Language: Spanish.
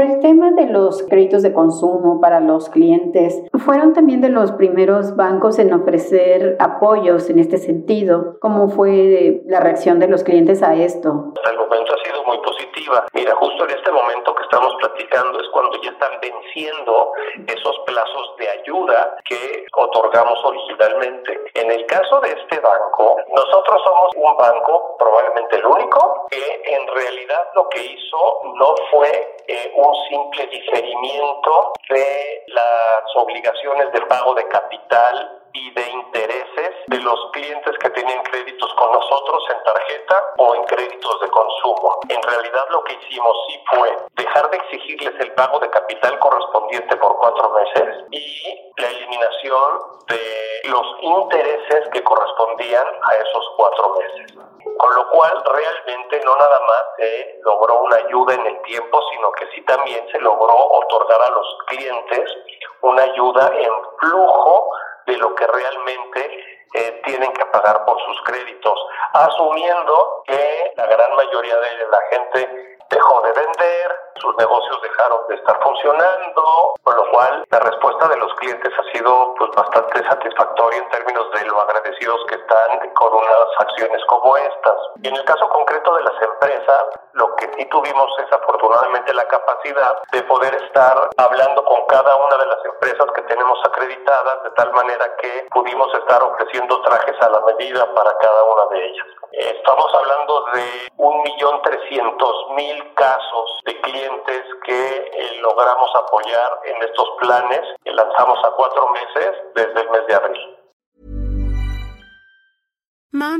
Por el tema de los créditos de consumo para los clientes, fueron también de los primeros bancos en ofrecer apoyos en este sentido. ¿Cómo fue la reacción de los clientes a esto? Hasta el momento ha sido muy positiva. Mira, justo en este momento que estamos platicando es cuando ya están venciendo esos plazos de ayuda que otorgamos originalmente. En el caso de este banco, nosotros somos un banco, probablemente el único, que en realidad lo que hizo no fue eh, un simple diferimiento de las obligaciones de pago de capital y de intereses de los clientes que tenían créditos con nosotros en tarjeta o en créditos de consumo. En realidad lo que hicimos sí fue dejar de exigirles el pago de capital correspondiente por cuatro meses y la eliminación de los intereses que correspondían a esos cuatro meses. Con lo cual realmente no nada más se logró una ayuda en el tiempo, sino que sí también se logró otorgar a los clientes una ayuda en flujo de lo que realmente eh, tienen que pagar por sus créditos, asumiendo que la gran mayoría de la gente dejó de vender, sus negocios dejaron de estar funcionando, con lo cual la respuesta de los clientes ha sido pues bastante satisfactoria en términos que están con unas acciones como estas. En el caso concreto de las empresas, lo que sí tuvimos es afortunadamente la capacidad de poder estar hablando con cada una de las empresas que tenemos acreditadas de tal manera que pudimos estar ofreciendo trajes a la medida para cada una de ellas. Estamos hablando de un millón trescientos mil casos de clientes que eh, logramos apoyar en estos planes que lanzamos a cuatro meses desde el mes de abril. Mom,